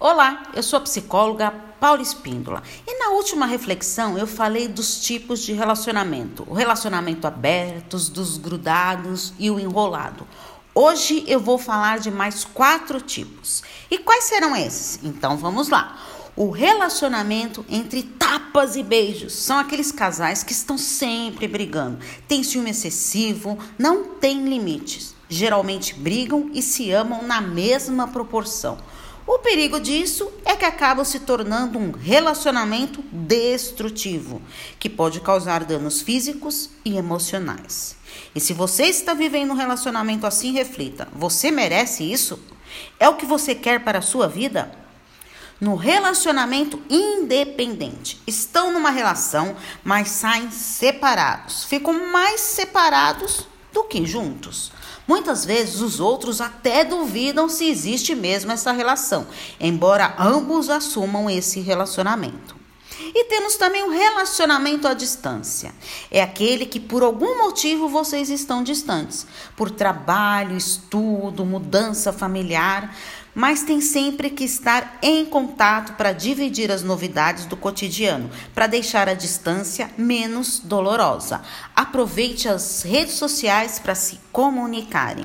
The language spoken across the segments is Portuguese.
Olá, eu sou a psicóloga Paula Espíndola e na última reflexão eu falei dos tipos de relacionamento: o relacionamento aberto, os desgrudados e o enrolado. Hoje eu vou falar de mais quatro tipos. E quais serão esses? Então vamos lá. O relacionamento entre tapas e beijos são aqueles casais que estão sempre brigando, têm ciúme excessivo, não têm limites. Geralmente brigam e se amam na mesma proporção. O perigo disso é que acaba se tornando um relacionamento destrutivo, que pode causar danos físicos e emocionais. E se você está vivendo um relacionamento assim, reflita: você merece isso? É o que você quer para a sua vida? No relacionamento independente, estão numa relação, mas saem separados, ficam mais separados do que juntos. Muitas vezes os outros até duvidam se existe mesmo essa relação, embora ambos assumam esse relacionamento. E temos também o relacionamento à distância. É aquele que por algum motivo vocês estão distantes, por trabalho, estudo, mudança familiar, mas tem sempre que estar em contato para dividir as novidades do cotidiano, para deixar a distância menos dolorosa. Aproveite as redes sociais para se comunicarem.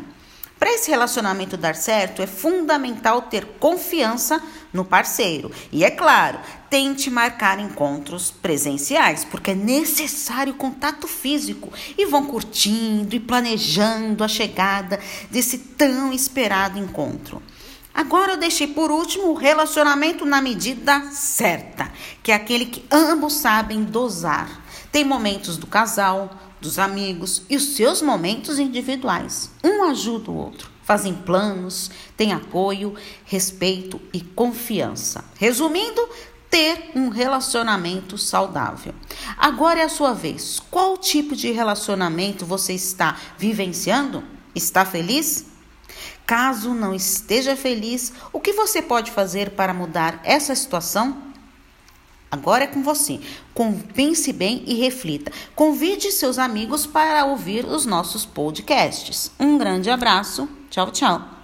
Para esse relacionamento dar certo, é fundamental ter confiança no parceiro. E é claro, tente marcar encontros presenciais, porque é necessário contato físico. E vão curtindo e planejando a chegada desse tão esperado encontro. Agora eu deixei por último o relacionamento na medida certa, que é aquele que ambos sabem dosar. Tem momentos do casal, dos amigos e os seus momentos individuais. Um ajuda o outro. Fazem planos, têm apoio, respeito e confiança. Resumindo, ter um relacionamento saudável. Agora é a sua vez. Qual tipo de relacionamento você está vivenciando? Está feliz? Caso não esteja feliz, o que você pode fazer para mudar essa situação? Agora é com você. Pense bem e reflita. Convide seus amigos para ouvir os nossos podcasts. Um grande abraço. Tchau, tchau.